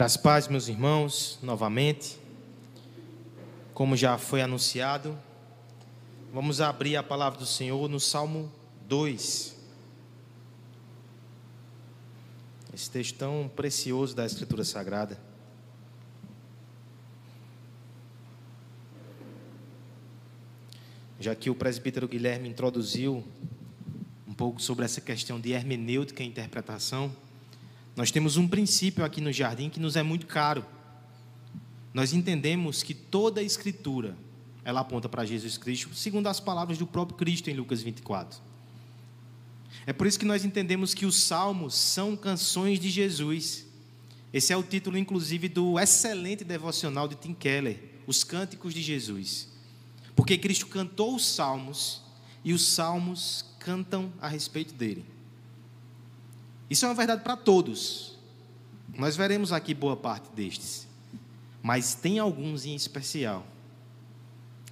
Graças paz, meus irmãos, novamente. Como já foi anunciado, vamos abrir a palavra do Senhor no Salmo 2. Esse texto tão precioso da Escritura Sagrada. Já que o presbítero Guilherme introduziu um pouco sobre essa questão de hermenêutica e interpretação, nós temos um princípio aqui no jardim que nos é muito caro. Nós entendemos que toda a escritura ela aponta para Jesus Cristo, segundo as palavras do próprio Cristo em Lucas 24. É por isso que nós entendemos que os salmos são canções de Jesus. Esse é o título, inclusive, do excelente devocional de Tim Keller, Os Cânticos de Jesus. Porque Cristo cantou os salmos e os salmos cantam a respeito dele. Isso é uma verdade para todos. Nós veremos aqui boa parte destes. Mas tem alguns em especial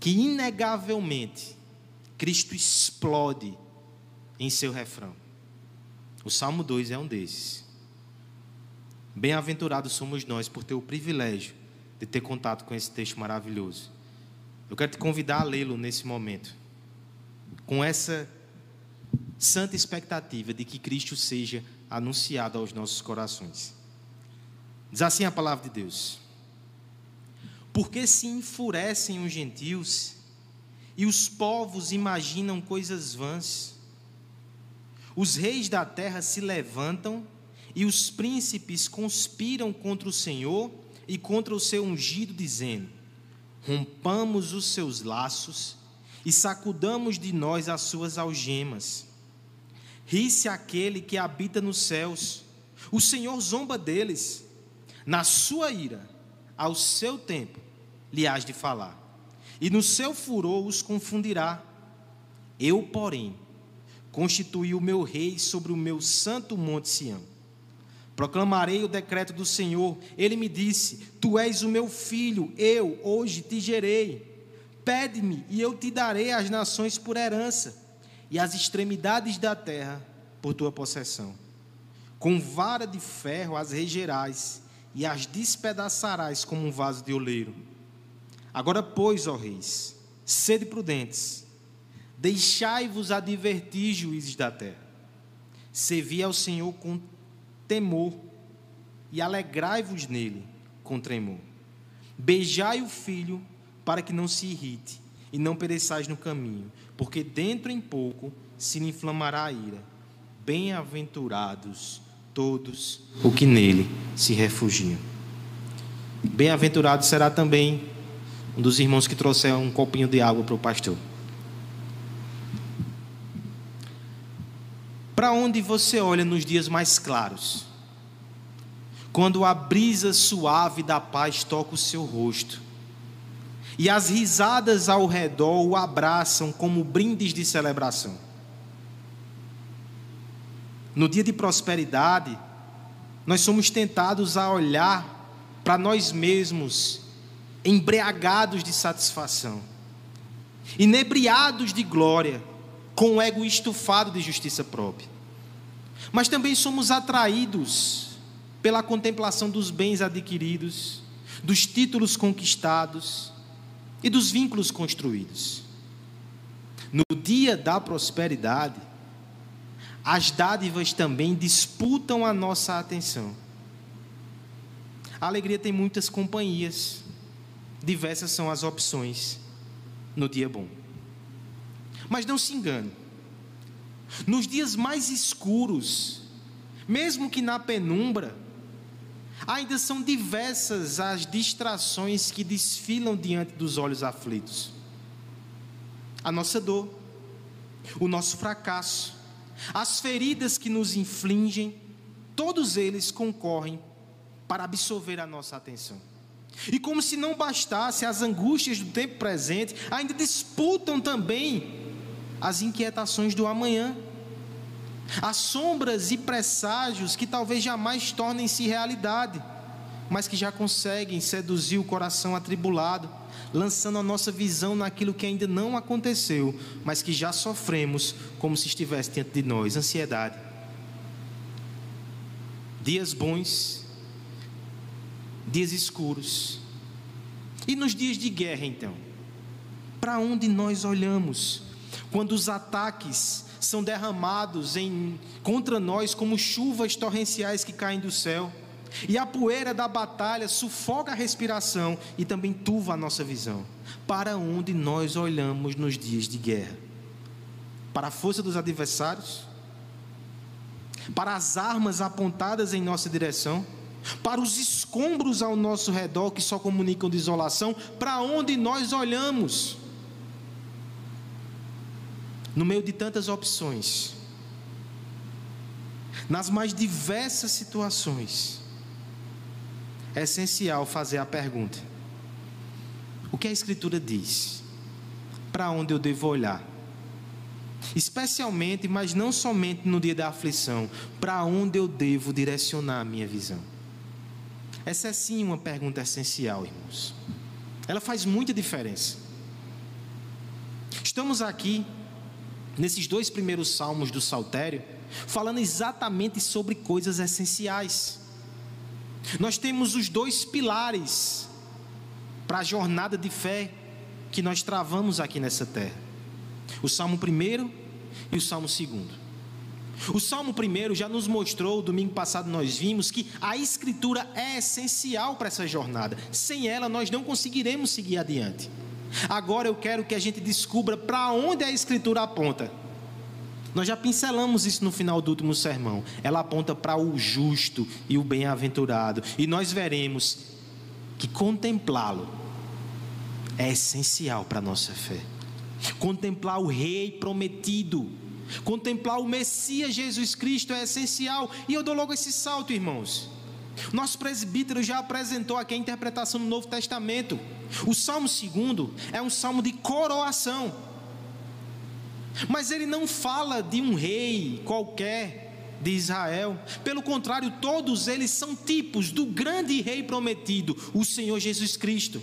que, inegavelmente, Cristo explode em seu refrão. O Salmo 2 é um desses. Bem-aventurados somos nós por ter o privilégio de ter contato com esse texto maravilhoso. Eu quero te convidar a lê-lo nesse momento, com essa santa expectativa de que Cristo seja anunciado aos nossos corações. Diz assim a palavra de Deus: Porque se enfurecem os gentios e os povos imaginam coisas vãs, os reis da terra se levantam e os príncipes conspiram contra o Senhor e contra o seu ungido, dizendo: Rompamos os seus laços e sacudamos de nós as suas algemas. Ri-se aquele que habita nos céus. O Senhor zomba deles. Na sua ira, ao seu tempo, lhe hás de falar. E no seu furor os confundirá. Eu, porém, constituí o meu rei sobre o meu santo monte Sião. Proclamarei o decreto do Senhor. Ele me disse: Tu és o meu filho, eu hoje te gerei. Pede-me e eu te darei as nações por herança e as extremidades da terra por tua possessão. Com vara de ferro as regerás e as despedaçarás como um vaso de oleiro. Agora, pois, ó reis, sede prudentes, deixai-vos advertir, juízes da terra. Servi ao Senhor com temor e alegrai-vos nele com tremor. Beijai o filho para que não se irrite e não pereçais no caminho, porque dentro em pouco se lhe inflamará a ira. Bem-aventurados todos o que nele se refugiam. Bem-aventurado será também um dos irmãos que trouxeram um copinho de água para o pastor. Para onde você olha nos dias mais claros? Quando a brisa suave da paz toca o seu rosto e as risadas ao redor o abraçam como brindes de celebração. No dia de prosperidade, nós somos tentados a olhar para nós mesmos embriagados de satisfação, inebriados de glória, com o ego estufado de justiça própria. Mas também somos atraídos pela contemplação dos bens adquiridos, dos títulos conquistados, e dos vínculos construídos. No dia da prosperidade, as dádivas também disputam a nossa atenção. A alegria tem muitas companhias, diversas são as opções no dia bom. Mas não se engane, nos dias mais escuros, mesmo que na penumbra, Ainda são diversas as distrações que desfilam diante dos olhos aflitos. A nossa dor, o nosso fracasso, as feridas que nos infligem, todos eles concorrem para absorver a nossa atenção. E como se não bastasse as angústias do tempo presente, ainda disputam também as inquietações do amanhã. As sombras e presságios que talvez jamais tornem-se realidade, mas que já conseguem seduzir o coração atribulado, lançando a nossa visão naquilo que ainda não aconteceu, mas que já sofremos como se estivesse diante de nós ansiedade. Dias bons dias escuros. E nos dias de guerra, então? Para onde nós olhamos? Quando os ataques são derramados em, contra nós como chuvas torrenciais que caem do céu, e a poeira da batalha sufoca a respiração e também turva a nossa visão. Para onde nós olhamos nos dias de guerra? Para a força dos adversários? Para as armas apontadas em nossa direção? para os escombros ao nosso redor que só comunicam desolação, para onde nós olhamos? No meio de tantas opções, nas mais diversas situações, é essencial fazer a pergunta: o que a Escritura diz? Para onde eu devo olhar? Especialmente, mas não somente no dia da aflição, para onde eu devo direcionar a minha visão? Essa é sim uma pergunta essencial, irmãos. Ela faz muita diferença. Estamos aqui, nesses dois primeiros salmos do Saltério, falando exatamente sobre coisas essenciais. Nós temos os dois pilares para a jornada de fé que nós travamos aqui nessa terra: o Salmo 1 e o Salmo 2. O Salmo 1 já nos mostrou, domingo passado nós vimos, que a Escritura é essencial para essa jornada. Sem ela, nós não conseguiremos seguir adiante. Agora eu quero que a gente descubra para onde a Escritura aponta. Nós já pincelamos isso no final do último sermão. Ela aponta para o justo e o bem-aventurado. E nós veremos que contemplá-lo é essencial para a nossa fé. Contemplar o Rei prometido Contemplar o Messias Jesus Cristo é essencial. E eu dou logo esse salto, irmãos. Nosso presbítero já apresentou aqui a interpretação do Novo Testamento. O Salmo 2 é um salmo de coroação. Mas ele não fala de um rei qualquer de Israel. Pelo contrário, todos eles são tipos do grande rei prometido, o Senhor Jesus Cristo.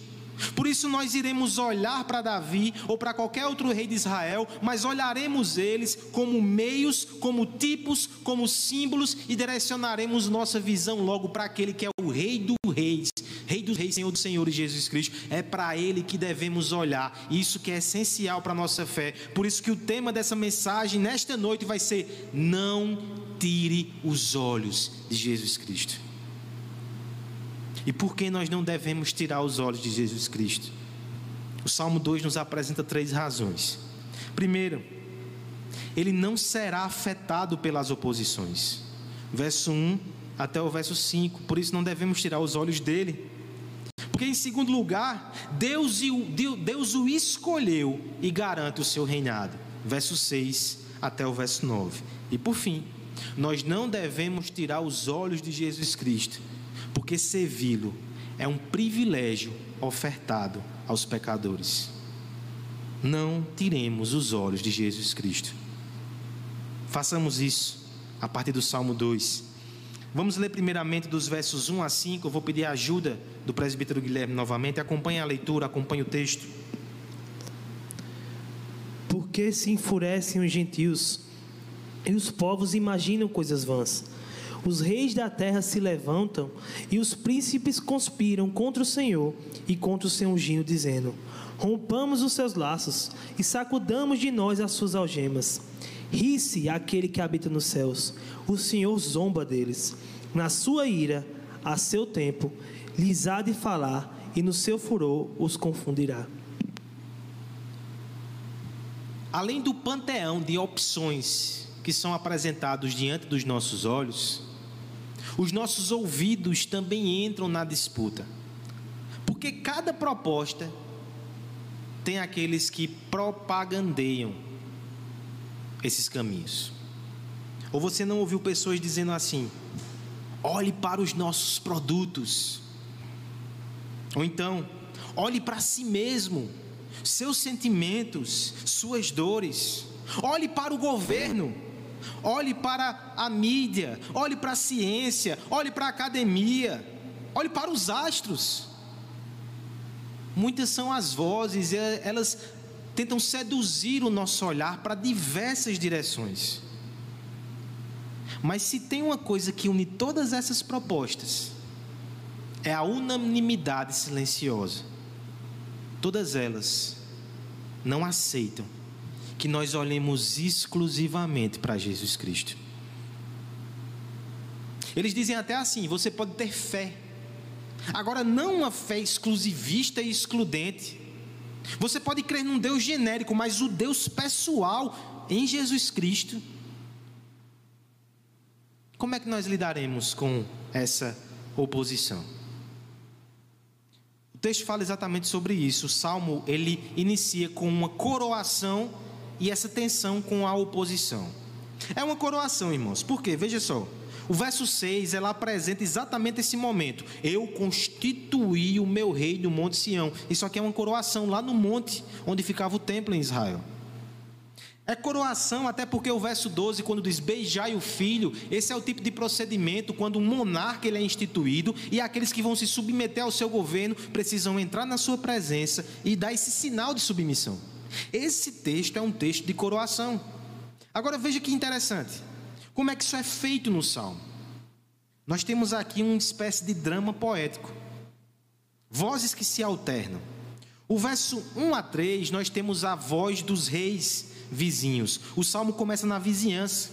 Por isso nós iremos olhar para Davi ou para qualquer outro rei de Israel, mas olharemos eles como meios, como tipos, como símbolos e direcionaremos nossa visão logo para aquele que é o rei dos reis, rei dos reis, Senhor dos senhores Jesus Cristo. É para ele que devemos olhar. Isso que é essencial para nossa fé. Por isso que o tema dessa mensagem nesta noite vai ser: não tire os olhos de Jesus Cristo. E por que nós não devemos tirar os olhos de Jesus Cristo? O Salmo 2 nos apresenta três razões. Primeiro, ele não será afetado pelas oposições. Verso 1 até o verso 5. Por isso não devemos tirar os olhos dele. Porque, em segundo lugar, Deus, Deus o escolheu e garante o seu reinado. Verso 6 até o verso 9. E por fim, nós não devemos tirar os olhos de Jesus Cristo porque servi-lo é um privilégio ofertado aos pecadores. Não tiremos os olhos de Jesus Cristo. Façamos isso a partir do Salmo 2. Vamos ler primeiramente dos versos 1 a 5. Eu vou pedir a ajuda do presbítero Guilherme novamente. Acompanhe a leitura, acompanhe o texto. Porque se enfurecem os gentios e os povos imaginam coisas vãs. Os reis da terra se levantam e os príncipes conspiram contra o Senhor e contra o seu ungido, dizendo: Rompamos os seus laços e sacudamos de nós as suas algemas. Ri-se aquele que habita nos céus, o Senhor zomba deles. Na sua ira, a seu tempo, lhes há de falar, e no seu furor os confundirá. Além do panteão de opções que são apresentados diante dos nossos olhos, os nossos ouvidos também entram na disputa. Porque cada proposta tem aqueles que propagandeiam esses caminhos. Ou você não ouviu pessoas dizendo assim: olhe para os nossos produtos. Ou então, olhe para si mesmo, seus sentimentos, suas dores. Olhe para o governo olhe para a mídia, olhe para a ciência, olhe para a academia, olhe para os astros. Muitas são as vozes, elas tentam seduzir o nosso olhar para diversas direções. Mas se tem uma coisa que une todas essas propostas, é a unanimidade silenciosa. Todas elas não aceitam que nós olhemos exclusivamente para Jesus Cristo. Eles dizem até assim: você pode ter fé, agora não uma fé exclusivista e excludente. Você pode crer num Deus genérico, mas o Deus pessoal em Jesus Cristo. Como é que nós lidaremos com essa oposição? O texto fala exatamente sobre isso. O salmo ele inicia com uma coroação e essa tensão com a oposição. É uma coroação, irmãos. Por quê? Veja só. O verso 6, ela apresenta exatamente esse momento. Eu constituí o meu rei no Monte Sião. Isso aqui é uma coroação lá no monte onde ficava o templo em Israel. É coroação, até porque o verso 12, quando diz beijai o filho, esse é o tipo de procedimento quando um monarca ele é instituído e aqueles que vão se submeter ao seu governo precisam entrar na sua presença e dar esse sinal de submissão. Esse texto é um texto de coroação. Agora veja que interessante. Como é que isso é feito no salmo? Nós temos aqui uma espécie de drama poético. Vozes que se alternam. O verso 1 a 3, nós temos a voz dos reis vizinhos. O salmo começa na vizinhança.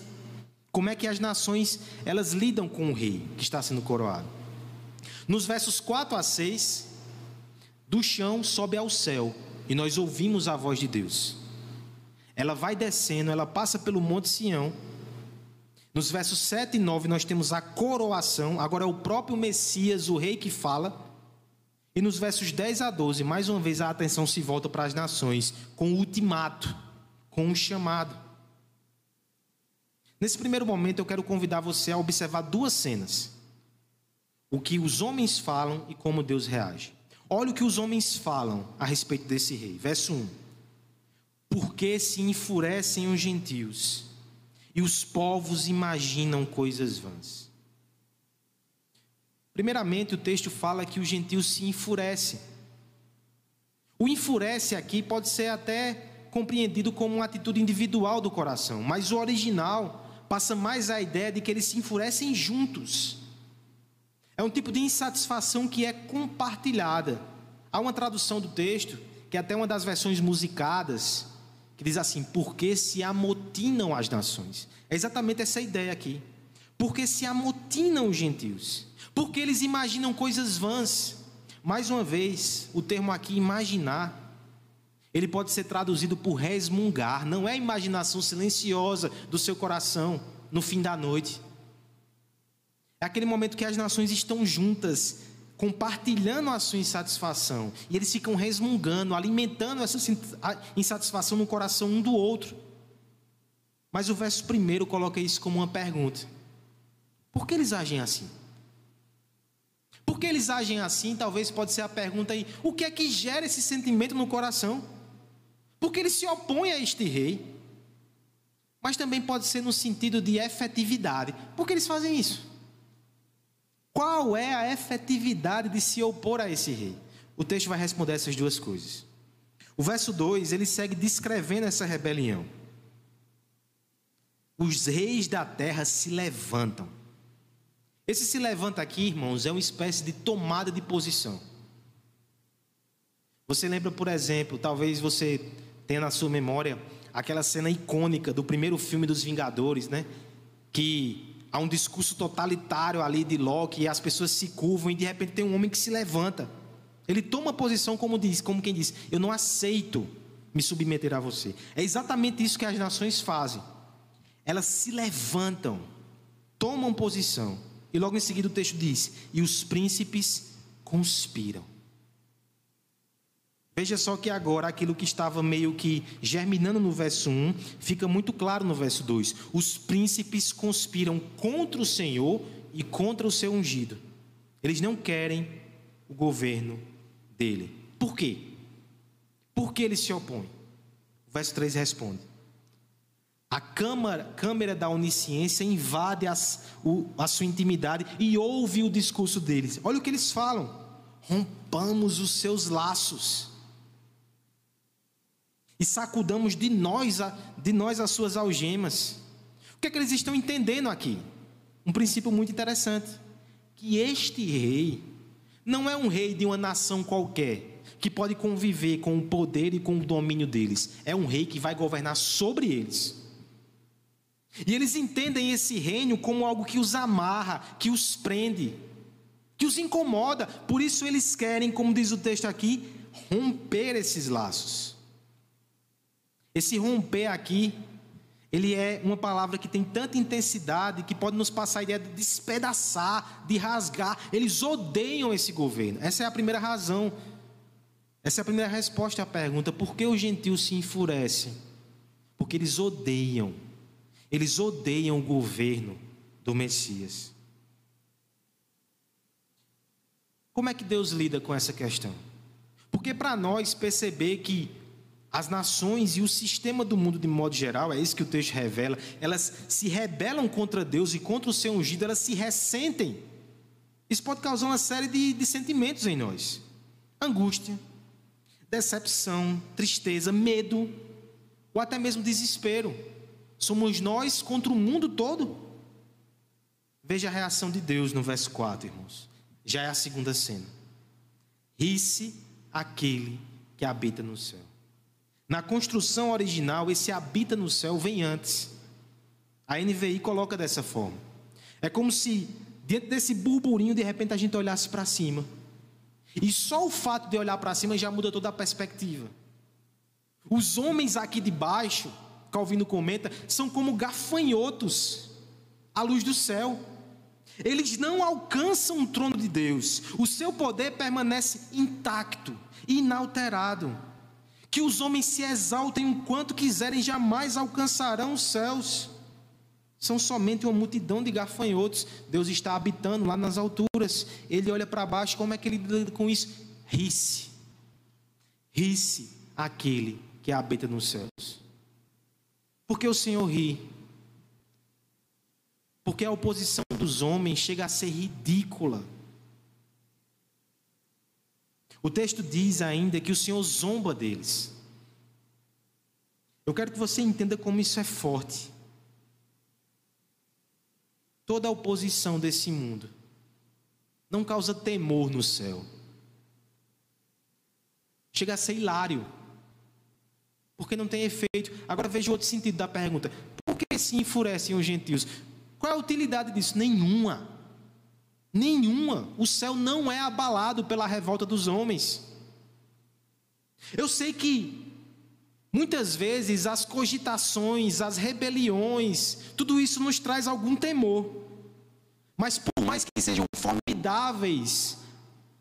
Como é que as nações elas lidam com o rei que está sendo coroado? Nos versos 4 a 6, do chão sobe ao céu e nós ouvimos a voz de Deus. Ela vai descendo, ela passa pelo monte Sião. Nos versos 7 e 9 nós temos a coroação, agora é o próprio Messias, o rei que fala. E nos versos 10 a 12, mais uma vez a atenção se volta para as nações com o ultimato com um chamado. Nesse primeiro momento, eu quero convidar você a observar duas cenas: o que os homens falam e como Deus reage. Olha o que os homens falam a respeito desse rei. Verso 1: Porque se enfurecem os gentios e os povos imaginam coisas vãs. Primeiramente, o texto fala que os gentios se enfurecem. O enfurece aqui pode ser até compreendido como uma atitude individual do coração, mas o original passa mais a ideia de que eles se enfurecem juntos. É um tipo de insatisfação que é compartilhada. Há uma tradução do texto, que é até uma das versões musicadas, que diz assim: Porque se amotinam as nações. É exatamente essa ideia aqui. Porque se amotinam os gentios. Porque eles imaginam coisas vãs. Mais uma vez, o termo aqui, imaginar, ele pode ser traduzido por resmungar, não é a imaginação silenciosa do seu coração no fim da noite. É aquele momento que as nações estão juntas, compartilhando a sua insatisfação, e eles ficam resmungando, alimentando essa insatisfação no coração um do outro. Mas o verso primeiro coloca isso como uma pergunta: por que eles agem assim? Por que eles agem assim? Talvez pode ser a pergunta aí: o que é que gera esse sentimento no coração? porque ele se opõe a este rei. Mas também pode ser no sentido de efetividade. Por que eles fazem isso? Qual é a efetividade de se opor a esse rei? O texto vai responder essas duas coisas. O verso 2, ele segue descrevendo essa rebelião. Os reis da terra se levantam. Esse se levanta aqui, irmãos, é uma espécie de tomada de posição. Você lembra, por exemplo, talvez você tenha na sua memória aquela cena icônica do primeiro filme dos Vingadores, né? Que há um discurso totalitário ali de Loki e as pessoas se curvam e de repente tem um homem que se levanta. Ele toma posição como diz, como quem diz: "Eu não aceito me submeter a você". É exatamente isso que as nações fazem. Elas se levantam, tomam posição. E logo em seguida o texto diz: "E os príncipes conspiram". Veja só que agora aquilo que estava meio que germinando no verso 1 fica muito claro no verso 2. Os príncipes conspiram contra o Senhor e contra o seu ungido. Eles não querem o governo dele. Por quê? Por que eles se opõem? O verso 3 responde: A câmara, câmara da onisciência invade as, o, a sua intimidade e ouve o discurso deles. Olha o que eles falam: rompamos os seus laços e sacudamos de nós, de nós as suas algemas. O que é que eles estão entendendo aqui? Um princípio muito interessante: que este rei não é um rei de uma nação qualquer que pode conviver com o poder e com o domínio deles. É um rei que vai governar sobre eles. E eles entendem esse reino como algo que os amarra, que os prende, que os incomoda. Por isso eles querem, como diz o texto aqui, romper esses laços. Esse romper aqui, ele é uma palavra que tem tanta intensidade que pode nos passar a ideia de despedaçar, de rasgar. Eles odeiam esse governo. Essa é a primeira razão essa é a primeira resposta à pergunta: por que os gentios se enfurecem? Porque eles odeiam, eles odeiam o governo do Messias. Como é que Deus lida com essa questão? Porque para nós perceber que as nações e o sistema do mundo de modo geral, é isso que o texto revela, elas se rebelam contra Deus e contra o seu ungido, elas se ressentem. Isso pode causar uma série de, de sentimentos em nós: angústia, decepção, tristeza, medo, ou até mesmo desespero. Somos nós contra o mundo todo. Veja a reação de Deus no verso 4, irmãos. Já é a segunda cena. Ri-se aquele que habita no céu. Na construção original, esse habita no céu vem antes. A NVI coloca dessa forma. É como se, dentro desse burburinho, de repente a gente olhasse para cima e só o fato de olhar para cima já muda toda a perspectiva. Os homens aqui de baixo, Calvino comenta, são como gafanhotos à luz do céu. Eles não alcançam o trono de Deus. O seu poder permanece intacto, inalterado. Que os homens se exaltem o quanto quiserem, jamais alcançarão os céus são somente uma multidão de gafanhotos. Deus está habitando lá nas alturas. Ele olha para baixo, como é que ele lida com isso? Ri-se. Ri-se aquele que habita nos céus. Porque o Senhor ri. Porque a oposição dos homens chega a ser ridícula. O texto diz ainda que o Senhor zomba deles. Eu quero que você entenda como isso é forte toda a oposição desse mundo não causa temor no céu. Chega a ser hilário. Porque não tem efeito. Agora veja o outro sentido da pergunta. Por que se enfurecem os gentios? Qual é a utilidade disso? Nenhuma. Nenhuma. O céu não é abalado pela revolta dos homens. Eu sei que Muitas vezes as cogitações, as rebeliões, tudo isso nos traz algum temor. Mas por mais que sejam formidáveis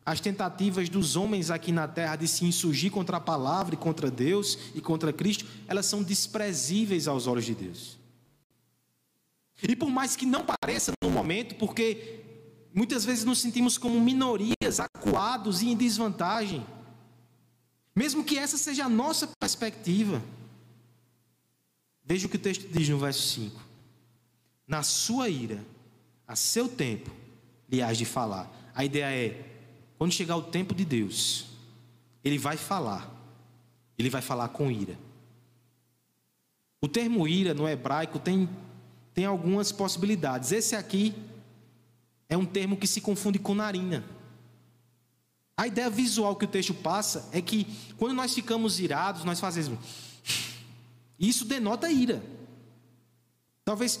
as tentativas dos homens aqui na terra de se insurgir contra a palavra e contra Deus e contra Cristo, elas são desprezíveis aos olhos de Deus. E por mais que não pareça no momento, porque muitas vezes nos sentimos como minorias, acuados e em desvantagem, mesmo que essa seja a nossa perspectiva. Veja o que o texto diz no verso 5: Na sua ira, a seu tempo, lhe hás de falar. A ideia é: quando chegar o tempo de Deus, Ele vai falar, Ele vai falar com ira. O termo ira no hebraico tem, tem algumas possibilidades. Esse aqui é um termo que se confunde com narina. A ideia visual que o texto passa é que quando nós ficamos irados, nós fazemos. Isso denota ira. Talvez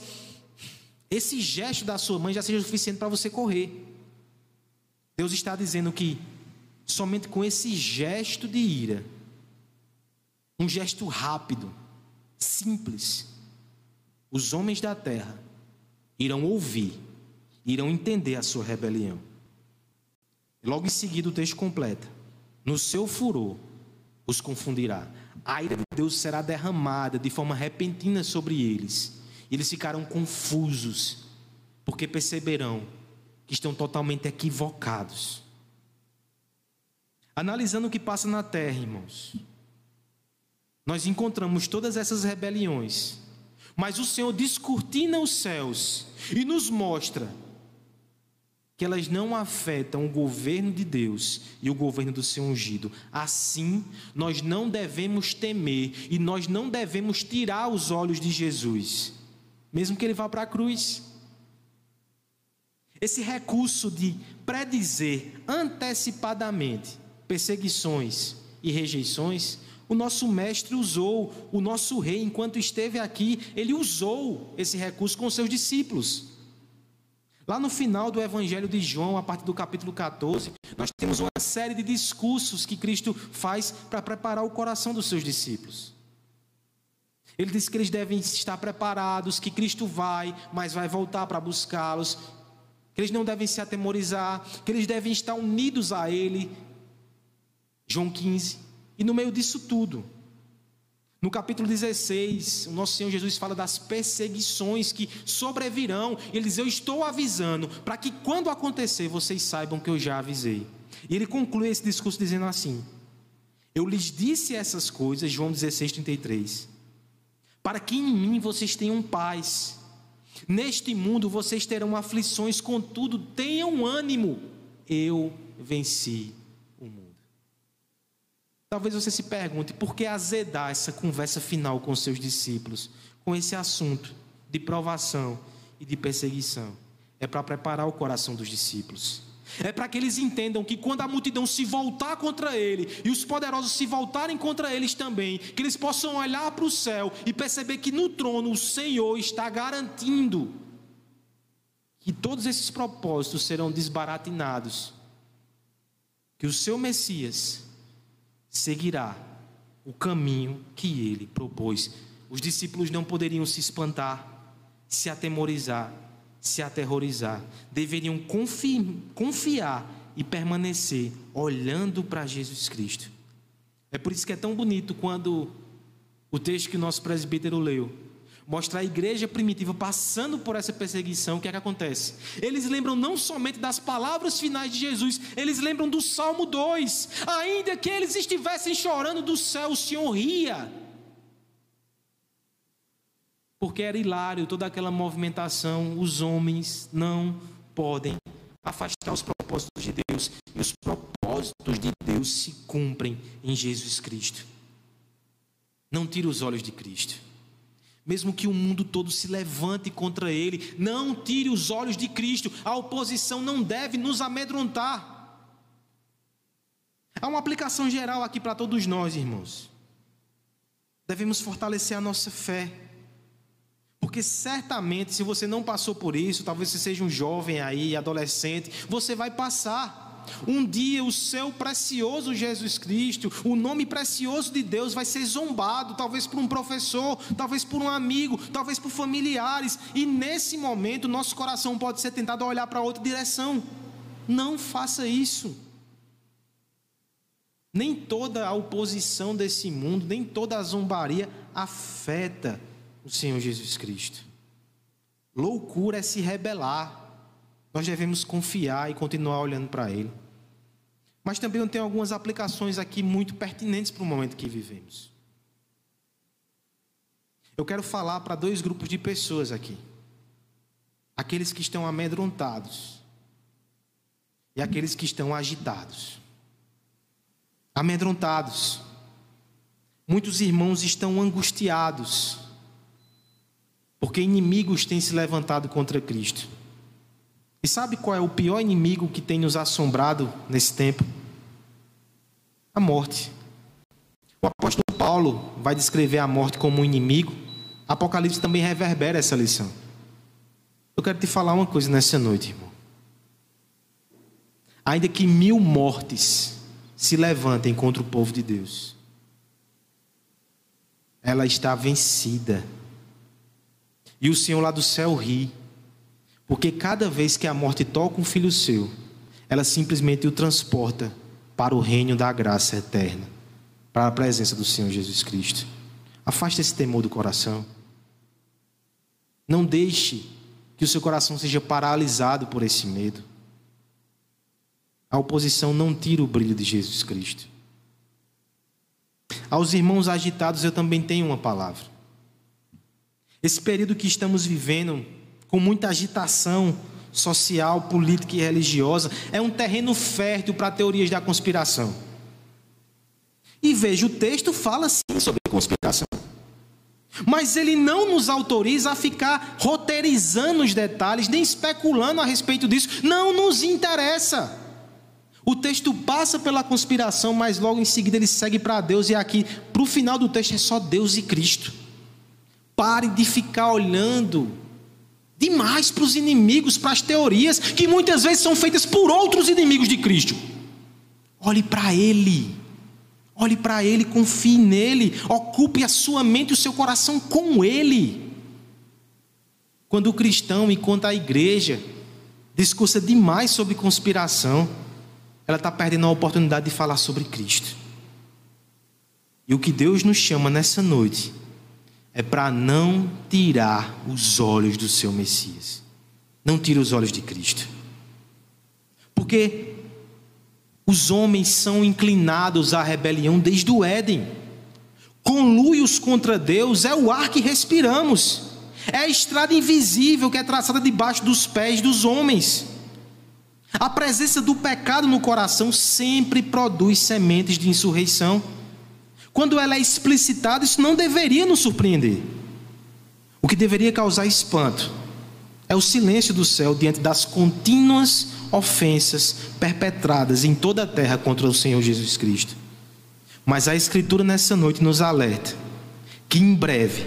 esse gesto da sua mãe já seja suficiente para você correr. Deus está dizendo que somente com esse gesto de ira, um gesto rápido, simples, os homens da terra irão ouvir, irão entender a sua rebelião. Logo em seguida o texto completa: No seu furor os confundirá. A ira de Deus será derramada de forma repentina sobre eles. Eles ficarão confusos, porque perceberão que estão totalmente equivocados. Analisando o que passa na terra, irmãos, nós encontramos todas essas rebeliões, mas o Senhor descortina os céus e nos mostra que elas não afetam o governo de Deus e o governo do seu ungido. Assim, nós não devemos temer e nós não devemos tirar os olhos de Jesus, mesmo que ele vá para a cruz. esse recurso de predizer antecipadamente perseguições e rejeições, o nosso mestre usou, o nosso rei, enquanto esteve aqui, ele usou esse recurso com seus discípulos. Lá no final do Evangelho de João, a partir do capítulo 14, nós temos uma série de discursos que Cristo faz para preparar o coração dos seus discípulos. Ele diz que eles devem estar preparados, que Cristo vai, mas vai voltar para buscá-los, que eles não devem se atemorizar, que eles devem estar unidos a Ele. João 15. E no meio disso tudo, no capítulo 16, o nosso Senhor Jesus fala das perseguições que sobrevirão. Ele diz: Eu estou avisando, para que quando acontecer vocês saibam que eu já avisei. E ele conclui esse discurso dizendo assim: Eu lhes disse essas coisas, João 16, 33, para que em mim vocês tenham paz. Neste mundo vocês terão aflições, contudo, tenham ânimo. Eu venci. Talvez você se pergunte por que azedar essa conversa final com seus discípulos, com esse assunto de provação e de perseguição. É para preparar o coração dos discípulos. É para que eles entendam que quando a multidão se voltar contra ele e os poderosos se voltarem contra eles também, que eles possam olhar para o céu e perceber que no trono o Senhor está garantindo que todos esses propósitos serão desbaratinados, que o seu Messias seguirá o caminho que ele propôs. Os discípulos não poderiam se espantar, se atemorizar, se aterrorizar, deveriam confiar e permanecer olhando para Jesus Cristo. É por isso que é tão bonito quando o texto que o nosso presbítero leu mostra a igreja primitiva passando por essa perseguição, o que é que acontece? Eles lembram não somente das palavras finais de Jesus, eles lembram do Salmo 2. Ainda que eles estivessem chorando do céu, o Senhor ria porque era hilário toda aquela movimentação. Os homens não podem afastar os propósitos de Deus, e os propósitos de Deus se cumprem em Jesus Cristo. Não tire os olhos de Cristo. Mesmo que o mundo todo se levante contra ele, não tire os olhos de Cristo. A oposição não deve nos amedrontar. Há uma aplicação geral aqui para todos nós, irmãos. Devemos fortalecer a nossa fé. Porque certamente, se você não passou por isso, talvez você seja um jovem aí, adolescente, você vai passar. Um dia o seu precioso Jesus Cristo, o nome precioso de Deus vai ser zombado, talvez por um professor, talvez por um amigo, talvez por familiares, e nesse momento nosso coração pode ser tentado a olhar para outra direção. Não faça isso. Nem toda a oposição desse mundo, nem toda a zombaria afeta o Senhor Jesus Cristo. Loucura é se rebelar. Nós devemos confiar e continuar olhando para Ele. Mas também eu tenho algumas aplicações aqui muito pertinentes para o momento que vivemos. Eu quero falar para dois grupos de pessoas aqui: aqueles que estão amedrontados e aqueles que estão agitados. Amedrontados. Muitos irmãos estão angustiados porque inimigos têm se levantado contra Cristo. E sabe qual é o pior inimigo que tem nos assombrado nesse tempo? A morte. O apóstolo Paulo vai descrever a morte como um inimigo. Apocalipse também reverbera essa lição. Eu quero te falar uma coisa nessa noite, irmão. Ainda que mil mortes se levantem contra o povo de Deus, ela está vencida e o Senhor lá do céu ri, porque cada vez que a morte toca um filho seu, ela simplesmente o transporta para o reino da graça eterna, para a presença do Senhor Jesus Cristo. Afaste esse temor do coração. Não deixe que o seu coração seja paralisado por esse medo. A oposição não tira o brilho de Jesus Cristo. Aos irmãos agitados eu também tenho uma palavra. Esse período que estamos vivendo, com muita agitação social, política e religiosa, é um terreno fértil para teorias da conspiração. E veja, o texto fala sim sobre conspiração. Mas ele não nos autoriza a ficar roteirizando os detalhes, nem especulando a respeito disso. Não nos interessa. O texto passa pela conspiração, mas logo em seguida ele segue para Deus, e aqui, para o final do texto, é só Deus e Cristo. Pare de ficar olhando demais para os inimigos, para as teorias, que muitas vezes são feitas por outros inimigos de Cristo. Olhe para Ele. Olhe para Ele, confie nele, ocupe a sua mente e o seu coração com Ele. Quando o cristão, enquanto a igreja, discursa demais sobre conspiração, ela está perdendo a oportunidade de falar sobre Cristo. E o que Deus nos chama nessa noite é para não tirar os olhos do seu Messias. Não tire os olhos de Cristo. Porque os homens são inclinados à rebelião desde o Éden. Conluios contra Deus é o ar que respiramos. É a estrada invisível que é traçada debaixo dos pés dos homens. A presença do pecado no coração sempre produz sementes de insurreição. Quando ela é explicitada, isso não deveria nos surpreender. O que deveria causar espanto é o silêncio do céu diante das contínuas ofensas perpetradas em toda a terra contra o Senhor Jesus Cristo. Mas a Escritura nessa noite nos alerta que em breve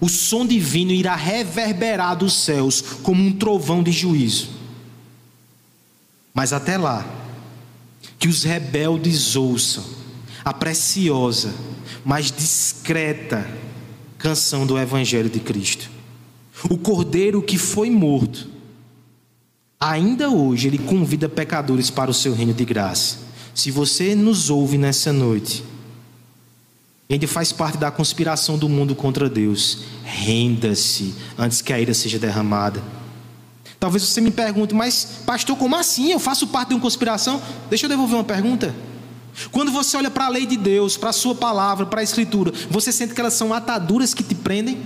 o som divino irá reverberar dos céus como um trovão de juízo. Mas até lá, que os rebeldes ouçam a preciosa, mas discreta canção do Evangelho de Cristo. O cordeiro que foi morto Ainda hoje ele convida pecadores para o seu reino de graça. Se você nos ouve nessa noite, ainda faz parte da conspiração do mundo contra Deus, renda-se antes que a ira seja derramada. Talvez você me pergunte, mas pastor, como assim? Eu faço parte de uma conspiração? Deixa eu devolver uma pergunta. Quando você olha para a lei de Deus, para a sua palavra, para a escritura, você sente que elas são ataduras que te prendem?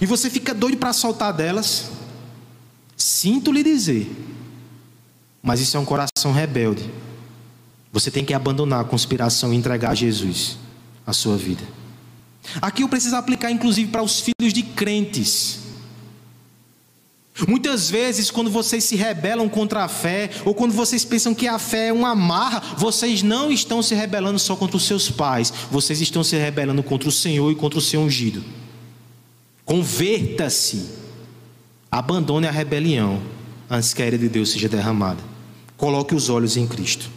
E você fica doido para soltar delas? Sinto lhe dizer, mas isso é um coração rebelde. Você tem que abandonar a conspiração e entregar a Jesus a sua vida. Aqui eu preciso aplicar inclusive para os filhos de crentes. Muitas vezes, quando vocês se rebelam contra a fé, ou quando vocês pensam que a fé é uma marra, vocês não estão se rebelando só contra os seus pais, vocês estão se rebelando contra o Senhor e contra o seu ungido. Converta-se Abandone a rebelião antes que a ira de Deus seja derramada. Coloque os olhos em Cristo.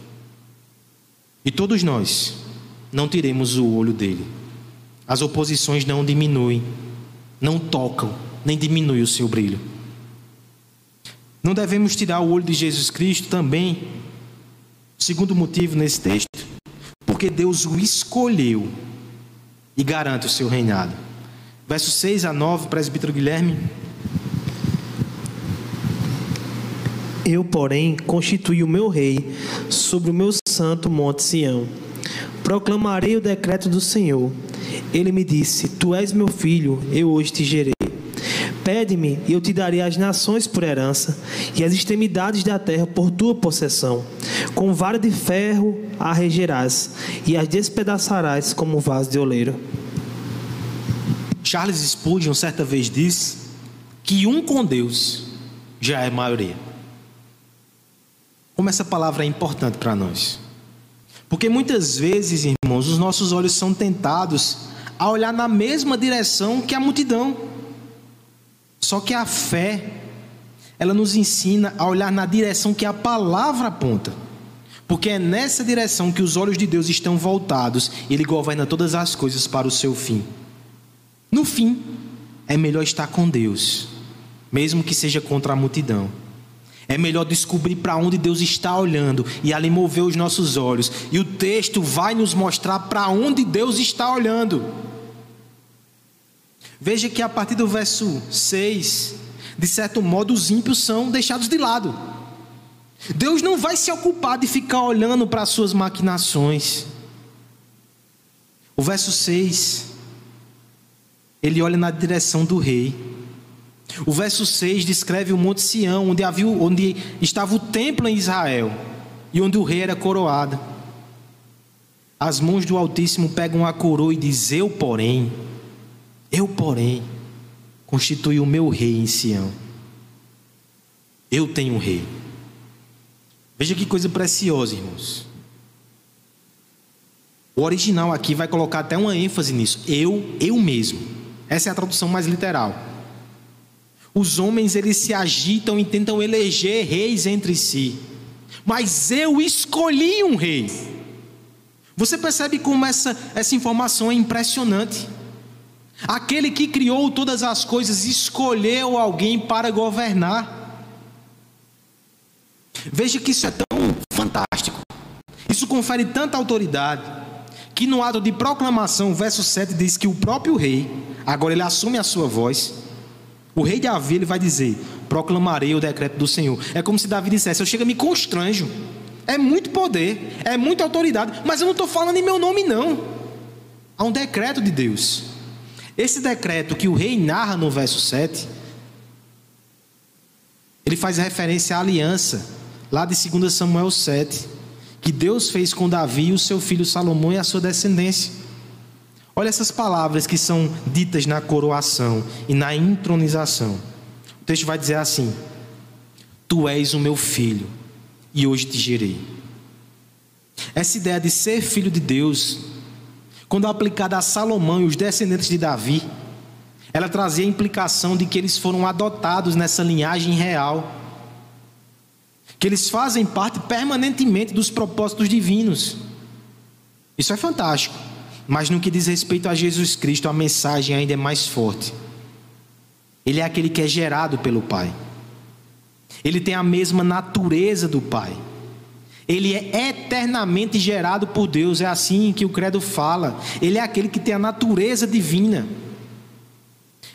E todos nós não tiremos o olho dele. As oposições não diminuem, não tocam, nem diminuem o seu brilho. Não devemos tirar o olho de Jesus Cristo também, segundo motivo nesse texto, porque Deus o escolheu e garante o seu reinado. Versos 6 a 9, presbítero Guilherme. Eu, porém, constituí o meu rei sobre o meu santo monte Sião. Proclamarei o decreto do Senhor. Ele me disse: Tu és meu filho, eu hoje te gerei. Pede-me, e eu te darei as nações por herança, e as extremidades da terra por tua possessão. Com vara de ferro a regerás, e as despedaçarás como vaso de oleiro. Charles Spurgeon certa vez disse que um com Deus já é maioria. Como essa palavra é importante para nós. Porque muitas vezes, irmãos, os nossos olhos são tentados a olhar na mesma direção que a multidão. Só que a fé, ela nos ensina a olhar na direção que a palavra aponta. Porque é nessa direção que os olhos de Deus estão voltados e Ele governa todas as coisas para o seu fim. No fim, é melhor estar com Deus, mesmo que seja contra a multidão. É melhor descobrir para onde Deus está olhando e ali mover os nossos olhos. E o texto vai nos mostrar para onde Deus está olhando. Veja que a partir do verso 6, de certo modo, os ímpios são deixados de lado. Deus não vai se ocupar de ficar olhando para as suas maquinações. O verso 6, ele olha na direção do rei. O verso 6 descreve o Monte Sião, onde, havia, onde estava o templo em Israel e onde o rei era coroado. As mãos do Altíssimo pegam a coroa e diz: Eu, porém, Eu, porém, constituí o meu rei em Sião. Eu tenho um rei. Veja que coisa preciosa, irmãos. O original aqui vai colocar até uma ênfase nisso. Eu, eu mesmo. Essa é a tradução mais literal. Os homens eles se agitam e tentam eleger reis entre si. Mas eu escolhi um rei. Você percebe como essa, essa informação é impressionante? Aquele que criou todas as coisas escolheu alguém para governar. Veja que isso é tão fantástico. Isso confere tanta autoridade que no ato de proclamação, verso 7 diz que o próprio rei, agora ele assume a sua voz. O rei de Davi ele vai dizer: Proclamarei o decreto do Senhor. É como se Davi dissesse: Eu chego me constranjo. É muito poder, é muita autoridade, mas eu não estou falando em meu nome, não. Há um decreto de Deus. Esse decreto que o rei narra no verso 7, ele faz referência à aliança, lá de 2 Samuel 7 que Deus fez com Davi, o seu filho Salomão e a sua descendência. Olha essas palavras que são ditas na coroação e na entronização. O texto vai dizer assim: Tu és o meu filho, e hoje te gerei. Essa ideia de ser filho de Deus, quando aplicada a Salomão e os descendentes de Davi, ela trazia a implicação de que eles foram adotados nessa linhagem real que eles fazem parte permanentemente dos propósitos divinos. Isso é fantástico, mas no que diz respeito a Jesus Cristo, a mensagem ainda é mais forte. Ele é aquele que é gerado pelo Pai. Ele tem a mesma natureza do Pai. Ele é eternamente gerado por Deus, é assim que o credo fala. Ele é aquele que tem a natureza divina.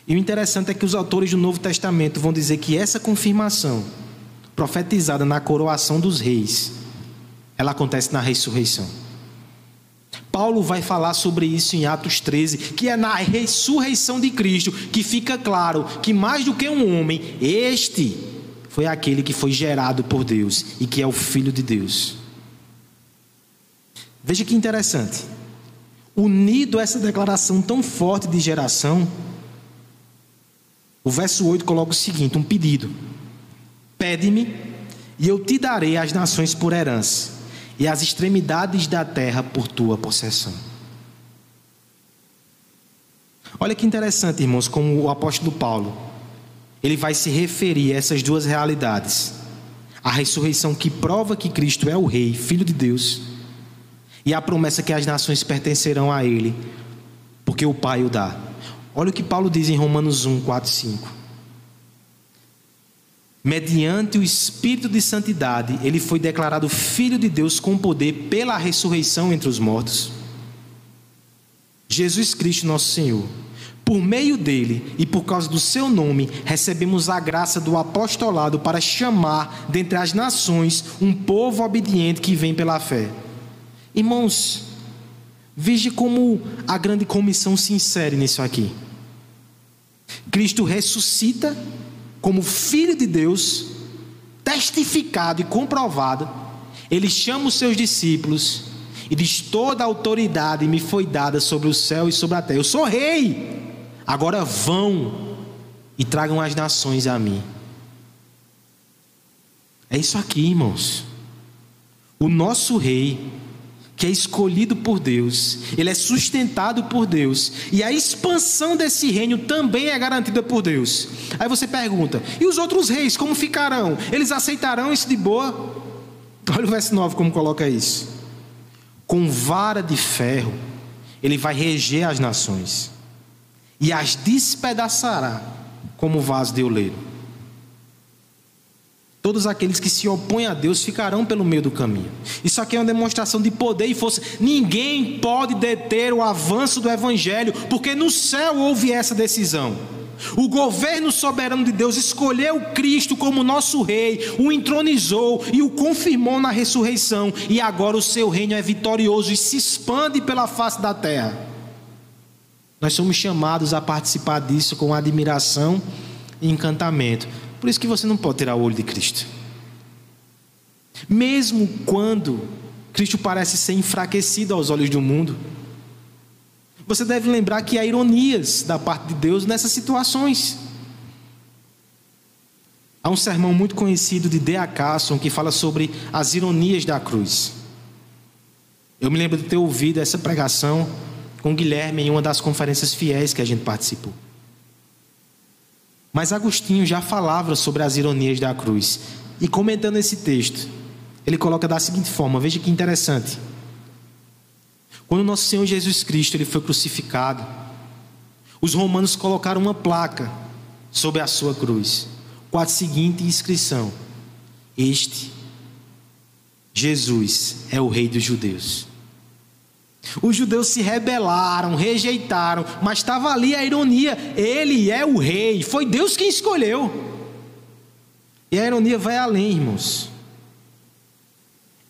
E o interessante é que os autores do Novo Testamento vão dizer que essa confirmação profetizada na coroação dos reis, ela acontece na ressurreição. Paulo vai falar sobre isso em Atos 13, que é na ressurreição de Cristo que fica claro que mais do que um homem, este foi aquele que foi gerado por Deus e que é o Filho de Deus. Veja que interessante. Unido a essa declaração tão forte de geração, o verso 8 coloca o seguinte: um pedido. Pede-me, e eu te darei as nações por herança, e as extremidades da terra por tua possessão. Olha que interessante, irmãos, como o apóstolo Paulo, ele vai se referir a essas duas realidades: a ressurreição que prova que Cristo é o Rei, Filho de Deus, e a promessa que as nações pertencerão a Ele, porque o Pai o dá. Olha o que Paulo diz em Romanos 1, 4 e 5 mediante o Espírito de Santidade, ele foi declarado Filho de Deus com poder pela ressurreição entre os mortos. Jesus Cristo, nosso Senhor. Por meio dele e por causa do seu nome, recebemos a graça do apostolado para chamar dentre as nações um povo obediente que vem pela fé. Irmãos, veja como a grande comissão se insere nisso aqui. Cristo ressuscita como filho de Deus, testificado e comprovado, ele chama os seus discípulos e diz: Toda a autoridade me foi dada sobre o céu e sobre a terra. Eu sou rei. Agora vão e tragam as nações a mim. É isso aqui, irmãos. O nosso rei que é escolhido por Deus, ele é sustentado por Deus, e a expansão desse reino também é garantida por Deus. Aí você pergunta: e os outros reis como ficarão? Eles aceitarão isso de boa? Olha o verso 9 como coloca isso. Com vara de ferro, ele vai reger as nações e as despedaçará como vaso de oleiro. Todos aqueles que se opõem a Deus ficarão pelo meio do caminho. Isso aqui é uma demonstração de poder e força. Ninguém pode deter o avanço do Evangelho, porque no céu houve essa decisão. O governo soberano de Deus escolheu Cristo como nosso rei, o entronizou e o confirmou na ressurreição, e agora o seu reino é vitorioso e se expande pela face da terra. Nós somos chamados a participar disso com admiração e encantamento. Por isso que você não pode tirar o olho de Cristo. Mesmo quando Cristo parece ser enfraquecido aos olhos do mundo. Você deve lembrar que há ironias da parte de Deus nessas situações. Há um sermão muito conhecido de D.A. Carson que fala sobre as ironias da cruz. Eu me lembro de ter ouvido essa pregação com Guilherme em uma das conferências fiéis que a gente participou. Mas Agostinho já falava sobre as ironias da cruz. E comentando esse texto, ele coloca da seguinte forma: veja que interessante. Quando nosso Senhor Jesus Cristo ele foi crucificado, os romanos colocaram uma placa sobre a sua cruz, com a seguinte inscrição: Este Jesus é o Rei dos Judeus. Os judeus se rebelaram, rejeitaram, mas estava ali a ironia: ele é o rei, foi Deus quem escolheu. E a ironia vai além, irmãos.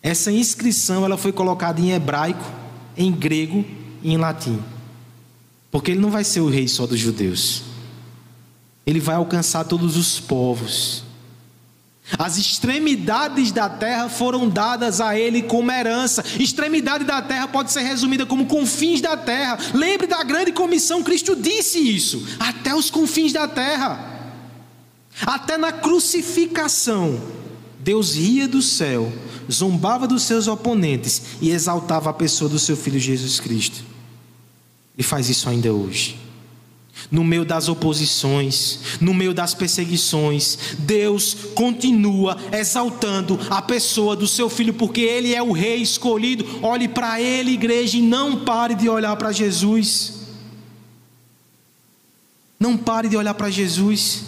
Essa inscrição ela foi colocada em hebraico, em grego e em latim. Porque ele não vai ser o rei só dos judeus. Ele vai alcançar todos os povos. As extremidades da terra foram dadas a ele como herança. Extremidade da terra pode ser resumida como confins da terra. Lembre da grande comissão, Cristo disse isso. Até os confins da terra. Até na crucificação, Deus ria do céu, zombava dos seus oponentes e exaltava a pessoa do seu filho Jesus Cristo. E faz isso ainda hoje no meio das oposições, no meio das perseguições, Deus continua exaltando a pessoa do seu filho, porque ele é o rei escolhido. Olhe para ele, igreja, e não pare de olhar para Jesus. Não pare de olhar para Jesus.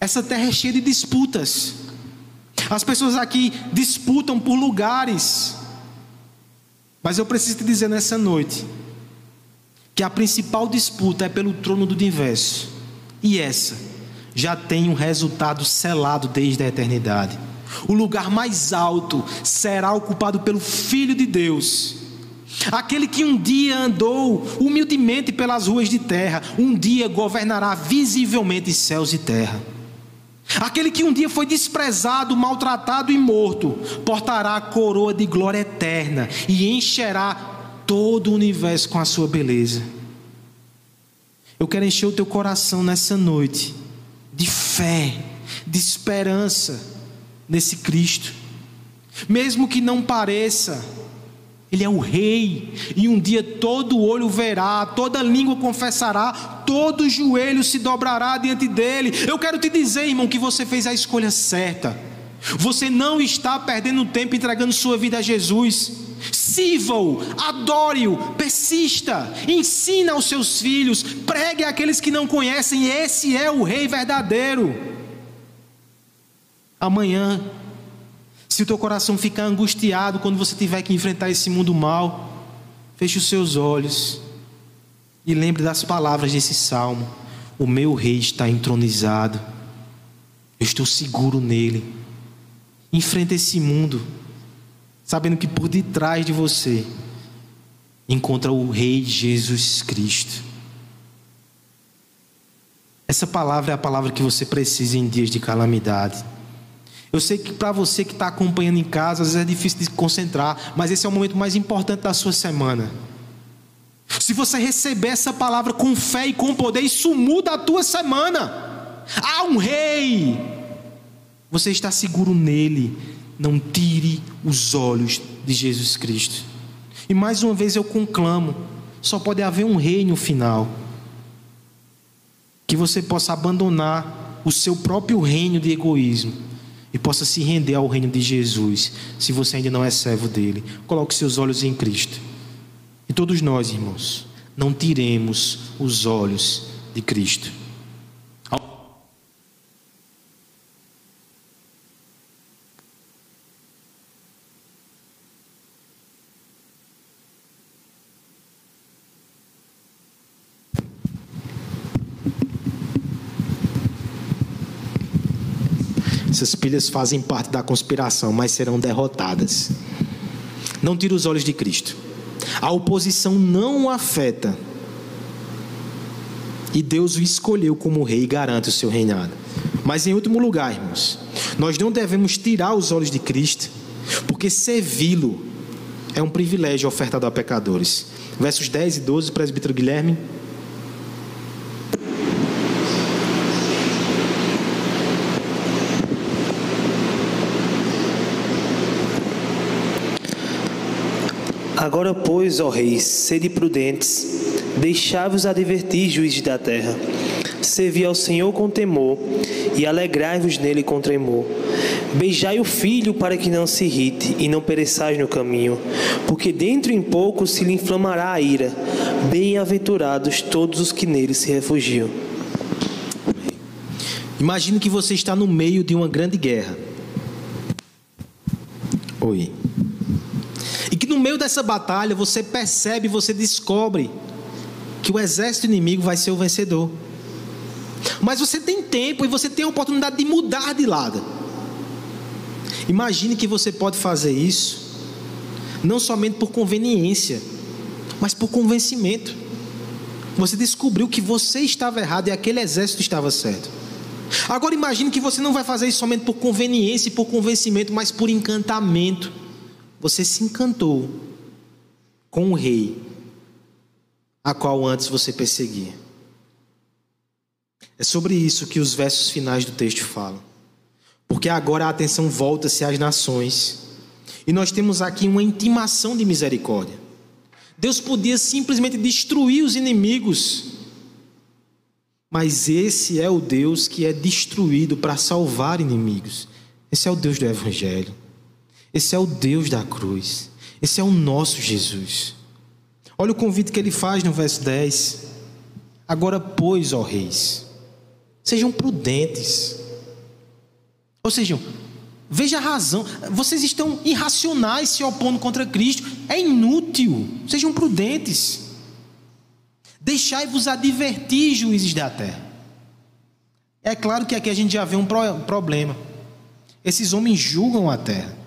Essa terra é cheia de disputas. As pessoas aqui disputam por lugares. Mas eu preciso te dizer nessa noite que a principal disputa é pelo trono do universo. E essa já tem um resultado selado desde a eternidade. O lugar mais alto será ocupado pelo Filho de Deus. Aquele que um dia andou humildemente pelas ruas de terra, um dia governará visivelmente céus e terra. Aquele que um dia foi desprezado, maltratado e morto, portará a coroa de glória eterna e encherá todo o universo com a sua beleza. Eu quero encher o teu coração nessa noite de fé, de esperança nesse Cristo. Mesmo que não pareça, Ele é o Rei, e um dia todo olho verá, toda língua confessará, todo joelho se dobrará diante dele. Eu quero te dizer, irmão, que você fez a escolha certa. Você não está perdendo tempo entregando sua vida a Jesus. Sirva-o, adore-o, persista, ensina aos seus filhos, pregue àqueles que não conhecem, esse é o Rei verdadeiro. Amanhã, se o teu coração ficar angustiado quando você tiver que enfrentar esse mundo mal, feche os seus olhos e lembre das palavras desse salmo: O meu rei está entronizado, eu estou seguro nele. Enfrenta esse mundo sabendo que por detrás de você encontra o Rei Jesus Cristo. Essa palavra é a palavra que você precisa em dias de calamidade. Eu sei que para você que está acompanhando em casa, às vezes é difícil de se concentrar, mas esse é o momento mais importante da sua semana. Se você receber essa palavra com fé e com poder, isso muda a tua semana. Há um rei. Você está seguro nele não tire os olhos de Jesus Cristo. E mais uma vez eu conclamo: só pode haver um reino final. Que você possa abandonar o seu próprio reino de egoísmo e possa se render ao reino de Jesus, se você ainda não é servo dele. Coloque seus olhos em Cristo. E todos nós, irmãos, não tiremos os olhos de Cristo. Fazem parte da conspiração, mas serão derrotadas. Não tire os olhos de Cristo. A oposição não o afeta. E Deus o escolheu como rei e garante o seu reinado. Mas em último lugar, irmãos, nós não devemos tirar os olhos de Cristo, porque servi-lo é um privilégio ofertado a pecadores. versos 10 e 12, presbítero Guilherme. Agora, pois, ó reis, sede prudentes, deixai-vos advertir, juízes da terra. Servi ao Senhor com temor e alegrai-vos nele com tremor. Beijai o filho para que não se irrite e não pereçais no caminho, porque dentro em pouco se lhe inflamará a ira. Bem-aventurados todos os que nele se refugiam. Imagine que você está no meio de uma grande guerra. Oi meio dessa batalha você percebe, você descobre que o exército inimigo vai ser o vencedor. Mas você tem tempo e você tem a oportunidade de mudar de lado. Imagine que você pode fazer isso não somente por conveniência, mas por convencimento. Você descobriu que você estava errado e aquele exército estava certo. Agora imagine que você não vai fazer isso somente por conveniência e por convencimento, mas por encantamento você se encantou com o rei a qual antes você perseguia. É sobre isso que os versos finais do texto falam. Porque agora a atenção volta-se às nações. E nós temos aqui uma intimação de misericórdia. Deus podia simplesmente destruir os inimigos. Mas esse é o Deus que é destruído para salvar inimigos. Esse é o Deus do Evangelho. Esse é o Deus da cruz. Esse é o nosso Jesus. Olha o convite que ele faz no verso 10. Agora, pois, ó reis, sejam prudentes. Ou seja, veja a razão. Vocês estão irracionais se opondo contra Cristo. É inútil. Sejam prudentes. Deixai-vos advertir, juízes da terra. É claro que aqui a gente já vê um problema. Esses homens julgam a terra.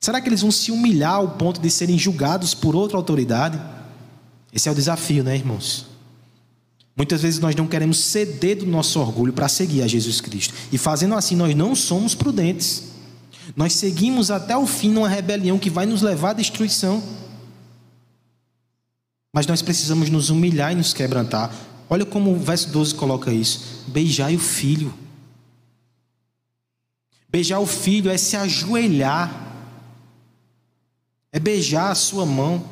Será que eles vão se humilhar ao ponto de serem julgados por outra autoridade? Esse é o desafio, né, irmãos? Muitas vezes nós não queremos ceder do nosso orgulho para seguir a Jesus Cristo. E fazendo assim, nós não somos prudentes. Nós seguimos até o fim numa rebelião que vai nos levar à destruição. Mas nós precisamos nos humilhar e nos quebrantar. Olha como o verso 12 coloca isso: beijai o filho. Beijar o filho é se ajoelhar é beijar a sua mão,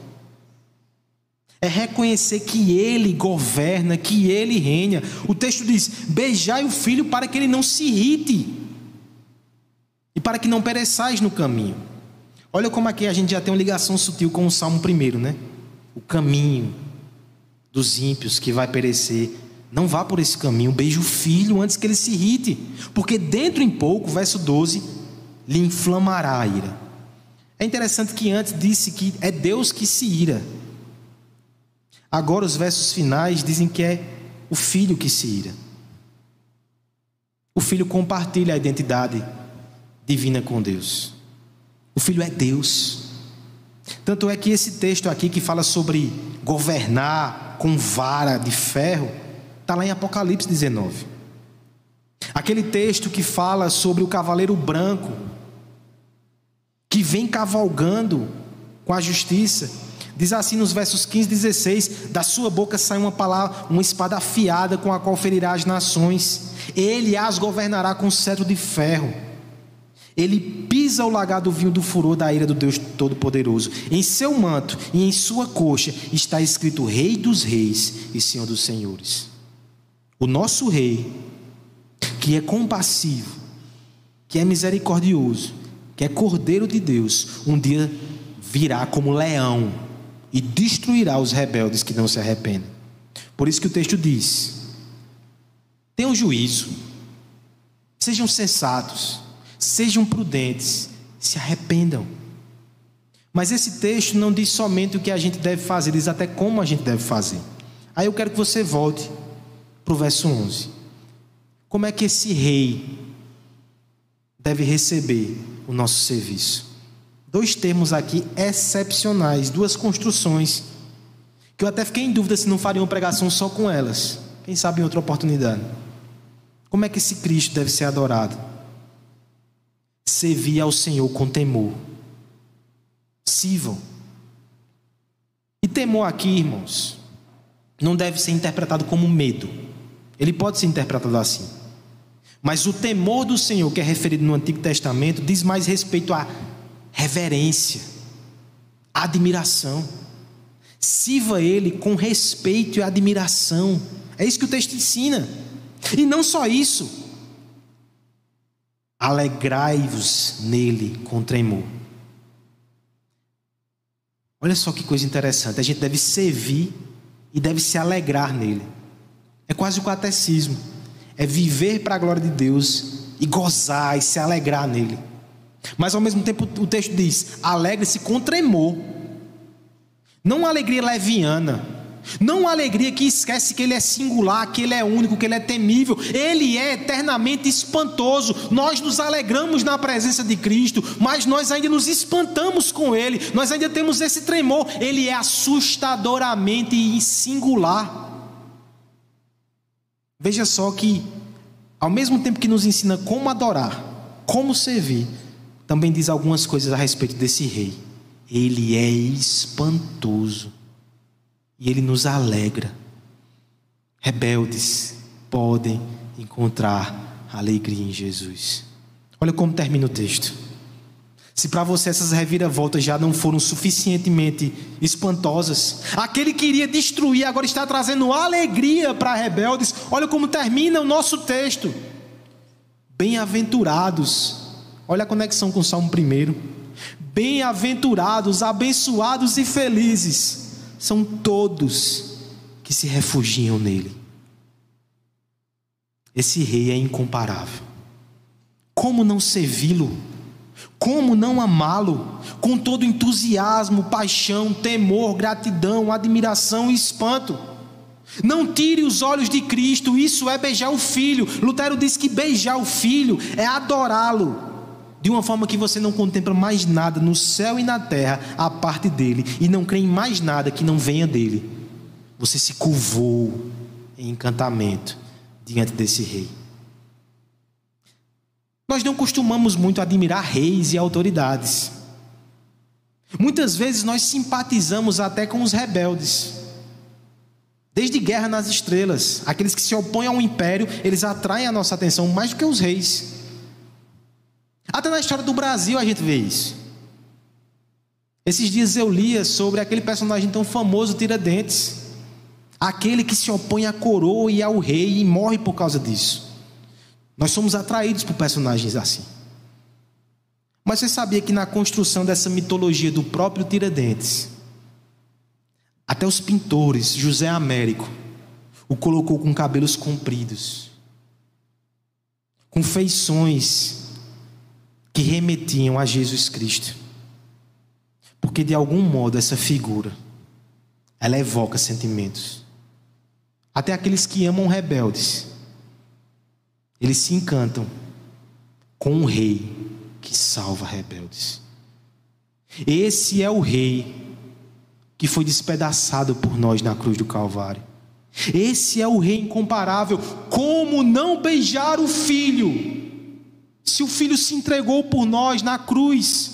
é reconhecer que Ele governa, que Ele reina. O texto diz: beijai o filho para que ele não se irrite e para que não pereçais no caminho. Olha como aqui a gente já tem uma ligação sutil com o Salmo primeiro, né? O caminho dos ímpios que vai perecer. Não vá por esse caminho, beije o filho antes que ele se irrite, porque dentro em pouco, verso 12, lhe inflamará a ira. É interessante que antes disse que é Deus que se ira. Agora os versos finais dizem que é o filho que se ira. O filho compartilha a identidade divina com Deus. O filho é Deus. Tanto é que esse texto aqui que fala sobre governar com vara de ferro, está lá em Apocalipse 19. Aquele texto que fala sobre o cavaleiro branco, que vem cavalgando com a justiça. Diz assim nos versos 15 e 16: Da sua boca sai uma palavra, uma espada afiada com a qual ferirá as nações. Ele as governará com cetro de ferro. Ele pisa o lagar do vinho do furor da ira do Deus Todo-Poderoso. Em seu manto e em sua coxa está escrito Rei dos Reis e Senhor dos Senhores. O nosso Rei, que é compassivo, que é misericordioso, que é Cordeiro de Deus, um dia virá como leão e destruirá os rebeldes que não se arrependem. Por isso que o texto diz: tenham juízo, sejam sensatos, sejam prudentes, se arrependam. Mas esse texto não diz somente o que a gente deve fazer, diz até como a gente deve fazer. Aí eu quero que você volte para o verso 11. Como é que esse rei deve receber o nosso serviço. Dois termos aqui excepcionais, duas construções, que eu até fiquei em dúvida se não faria uma pregação só com elas. Quem sabe em outra oportunidade. Como é que esse Cristo deve ser adorado? Servir ao Senhor com temor. Sirvam. E temor aqui, irmãos, não deve ser interpretado como medo. Ele pode ser interpretado assim. Mas o temor do Senhor, que é referido no Antigo Testamento, diz mais respeito à reverência, à admiração. Sirva Ele com respeito e admiração. É isso que o texto ensina. E não só isso. Alegrai-vos nele com tremor. Olha só que coisa interessante. A gente deve servir e deve se alegrar nele. É quase o catecismo. É viver para a glória de Deus e gozar e se alegrar nele. Mas ao mesmo tempo o texto diz: alegre-se com tremor. Não uma alegria leviana, não uma alegria que esquece que ele é singular, que ele é único, que ele é temível. Ele é eternamente espantoso. Nós nos alegramos na presença de Cristo, mas nós ainda nos espantamos com ele. Nós ainda temos esse tremor. Ele é assustadoramente singular. Veja só que, ao mesmo tempo que nos ensina como adorar, como servir, também diz algumas coisas a respeito desse rei. Ele é espantoso e ele nos alegra. Rebeldes podem encontrar alegria em Jesus. Olha como termina o texto. Se para você essas reviravoltas já não foram suficientemente espantosas, aquele que iria destruir agora está trazendo alegria para rebeldes. Olha como termina o nosso texto. Bem-aventurados. Olha a conexão com o Salmo 1. Bem-aventurados, abençoados e felizes são todos que se refugiam nele. Esse rei é incomparável. Como não servi-lo? Como não amá-lo? Com todo entusiasmo, paixão, temor, gratidão, admiração e espanto. Não tire os olhos de Cristo, isso é beijar o filho. Lutero diz que beijar o filho é adorá-lo de uma forma que você não contempla mais nada no céu e na terra a parte dele e não crê em mais nada que não venha dele. Você se curvou em encantamento diante desse rei. Nós não costumamos muito admirar reis e autoridades. Muitas vezes nós simpatizamos até com os rebeldes. Desde Guerra nas Estrelas, aqueles que se opõem ao império, eles atraem a nossa atenção mais do que os reis. Até na história do Brasil a gente vê isso. Esses dias eu lia sobre aquele personagem tão famoso, Tiradentes. Aquele que se opõe à coroa e ao rei e morre por causa disso. Nós somos atraídos por personagens assim. Mas você sabia que na construção dessa mitologia do próprio Tiradentes, até os pintores, José Américo, o colocou com cabelos compridos, com feições que remetiam a Jesus Cristo. Porque de algum modo essa figura ela evoca sentimentos. Até aqueles que amam rebeldes, eles se encantam com um rei que salva rebeldes. Esse é o rei que foi despedaçado por nós na cruz do Calvário. Esse é o rei incomparável. Como não beijar o filho? Se o Filho se entregou por nós na cruz,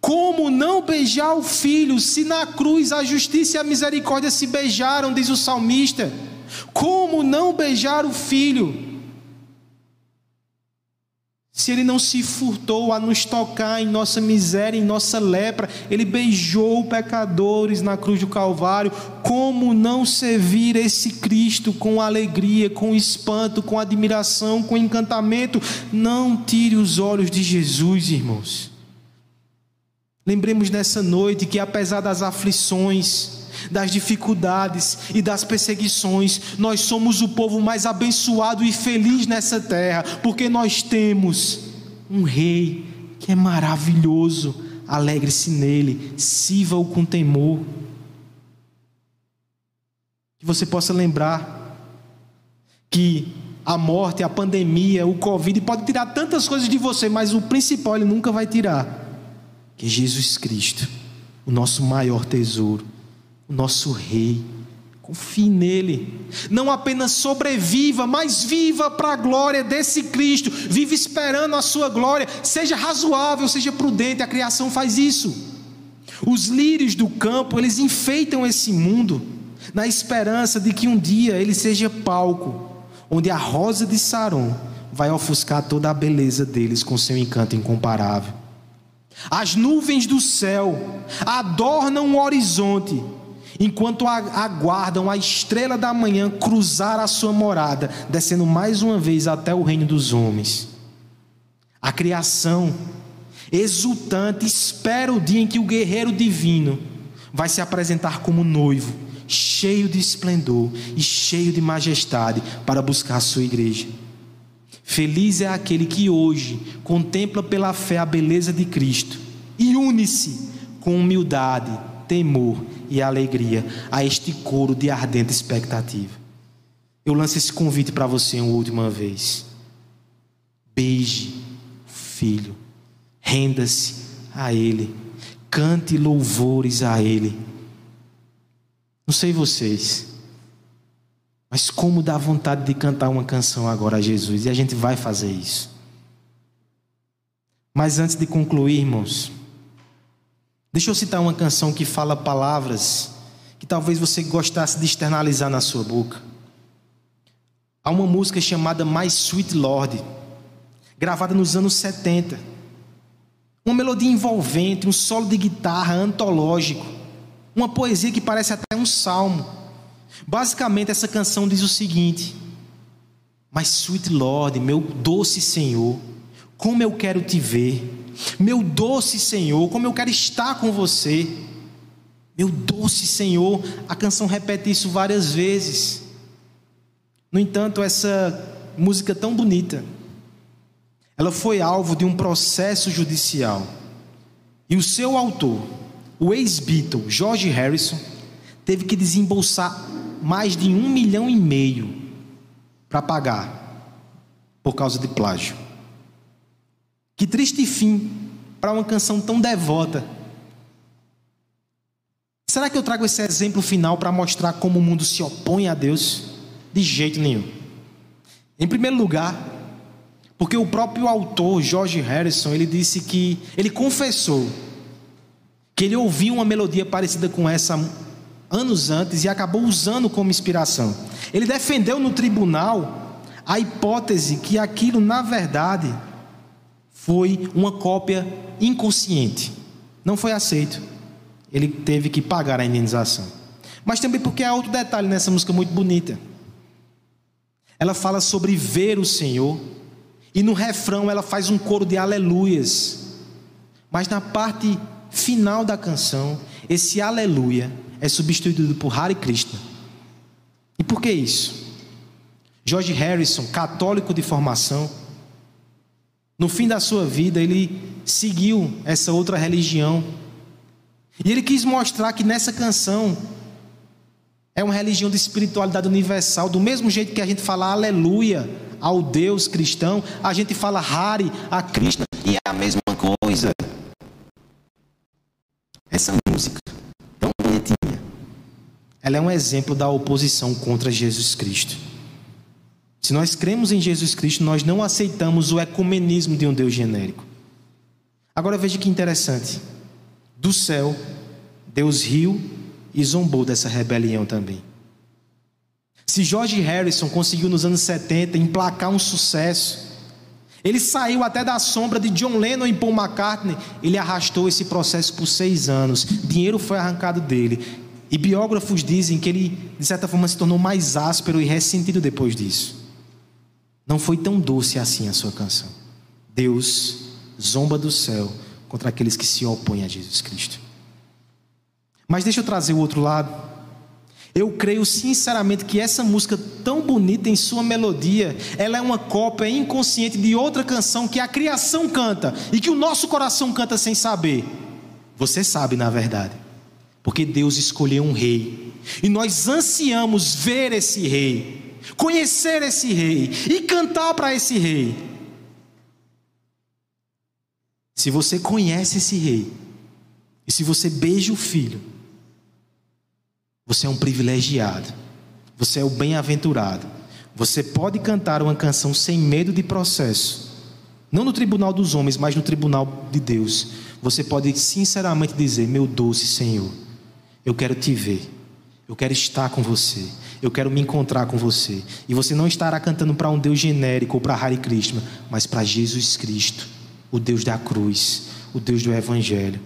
como não beijar o Filho, se na cruz a justiça e a misericórdia se beijaram, diz o salmista? Como não beijar o Filho? Se ele não se furtou a nos tocar em nossa miséria, em nossa lepra, ele beijou pecadores na cruz do Calvário. Como não servir esse Cristo com alegria, com espanto, com admiração, com encantamento? Não tire os olhos de Jesus, irmãos. Lembremos nessa noite que, apesar das aflições, das dificuldades e das perseguições, nós somos o povo mais abençoado e feliz nessa terra, porque nós temos um rei que é maravilhoso. Alegre-se nele, sirva-o com temor. Que você possa lembrar que a morte, a pandemia, o Covid pode tirar tantas coisas de você, mas o principal ele nunca vai tirar. Que é Jesus Cristo, o nosso maior tesouro o nosso Rei. Confie nele. Não apenas sobreviva, mas viva para a glória desse Cristo. Viva esperando a sua glória. Seja razoável, seja prudente. A criação faz isso. Os lírios do campo, eles enfeitam esse mundo na esperança de que um dia ele seja palco, onde a rosa de Saron vai ofuscar toda a beleza deles com seu encanto incomparável. As nuvens do céu adornam o horizonte, enquanto aguardam a estrela da manhã cruzar a sua morada, descendo mais uma vez até o reino dos homens. A criação, exultante, espera o dia em que o guerreiro divino vai se apresentar como noivo, cheio de esplendor e cheio de majestade, para buscar a sua igreja. Feliz é aquele que hoje contempla pela fé a beleza de Cristo e une-se com humildade, temor e alegria a este coro de ardente expectativa. Eu lanço esse convite para você uma última vez. Beije o filho, renda-se a Ele, cante louvores a Ele. Não sei vocês, mas como dá vontade de cantar uma canção agora a Jesus, e a gente vai fazer isso. Mas antes de concluir, irmãos, deixa eu citar uma canção que fala palavras que talvez você gostasse de externalizar na sua boca. Há uma música chamada My Sweet Lord, gravada nos anos 70. Uma melodia envolvente, um solo de guitarra antológico, uma poesia que parece até um salmo. Basicamente, essa canção diz o seguinte: Mas, sweet Lord, meu doce Senhor, como eu quero te ver, meu doce Senhor, como eu quero estar com você, meu doce Senhor. A canção repete isso várias vezes. No entanto, essa música tão bonita, ela foi alvo de um processo judicial. E o seu autor, o ex-Beatle George Harrison, teve que desembolsar mais de um milhão e meio para pagar por causa de plágio. Que triste fim para uma canção tão devota. Será que eu trago esse exemplo final para mostrar como o mundo se opõe a Deus? De jeito nenhum. Em primeiro lugar, porque o próprio autor George Harrison, ele disse que ele confessou que ele ouvia uma melodia parecida com essa anos antes e acabou usando como inspiração. Ele defendeu no tribunal a hipótese que aquilo, na verdade, foi uma cópia inconsciente. Não foi aceito. Ele teve que pagar a indenização. Mas também porque há outro detalhe nessa música muito bonita. Ela fala sobre ver o Senhor, e no refrão ela faz um coro de aleluias. Mas na parte final da canção, esse aleluia é substituído por Hare Krishna. E por que isso? George Harrison, católico de formação, no fim da sua vida ele seguiu essa outra religião. E ele quis mostrar que nessa canção é uma religião de espiritualidade universal, do mesmo jeito que a gente fala aleluia ao Deus cristão, a gente fala Hare a Krishna e é a mesma coisa. Essa música tão bonitinha. Ela é um exemplo da oposição contra Jesus Cristo. Se nós cremos em Jesus Cristo, nós não aceitamos o ecumenismo de um Deus genérico. Agora veja que interessante. Do céu, Deus riu e zombou dessa rebelião também. Se George Harrison conseguiu nos anos 70 emplacar um sucesso, ele saiu até da sombra de John Lennon e Paul McCartney. Ele arrastou esse processo por seis anos. Dinheiro foi arrancado dele. E biógrafos dizem que ele, de certa forma, se tornou mais áspero e ressentido depois disso. Não foi tão doce assim a sua canção. Deus zomba do céu contra aqueles que se opõem a Jesus Cristo. Mas deixa eu trazer o outro lado. Eu creio sinceramente que essa música tão bonita em sua melodia, ela é uma cópia inconsciente de outra canção que a criação canta e que o nosso coração canta sem saber. Você sabe, na verdade. Porque Deus escolheu um rei. E nós ansiamos ver esse rei, conhecer esse rei e cantar para esse rei. Se você conhece esse rei, e se você beija o filho, você é um privilegiado. Você é o bem-aventurado. Você pode cantar uma canção sem medo de processo. Não no tribunal dos homens, mas no tribunal de Deus. você pode sinceramente dizer: Meu doce Senhor, eu quero te ver, eu quero estar com você, eu quero me encontrar com você. E você não estará cantando para um Deus genérico ou para Hare Krishna, mas para Jesus Cristo, o Deus da cruz, o Deus do Evangelho.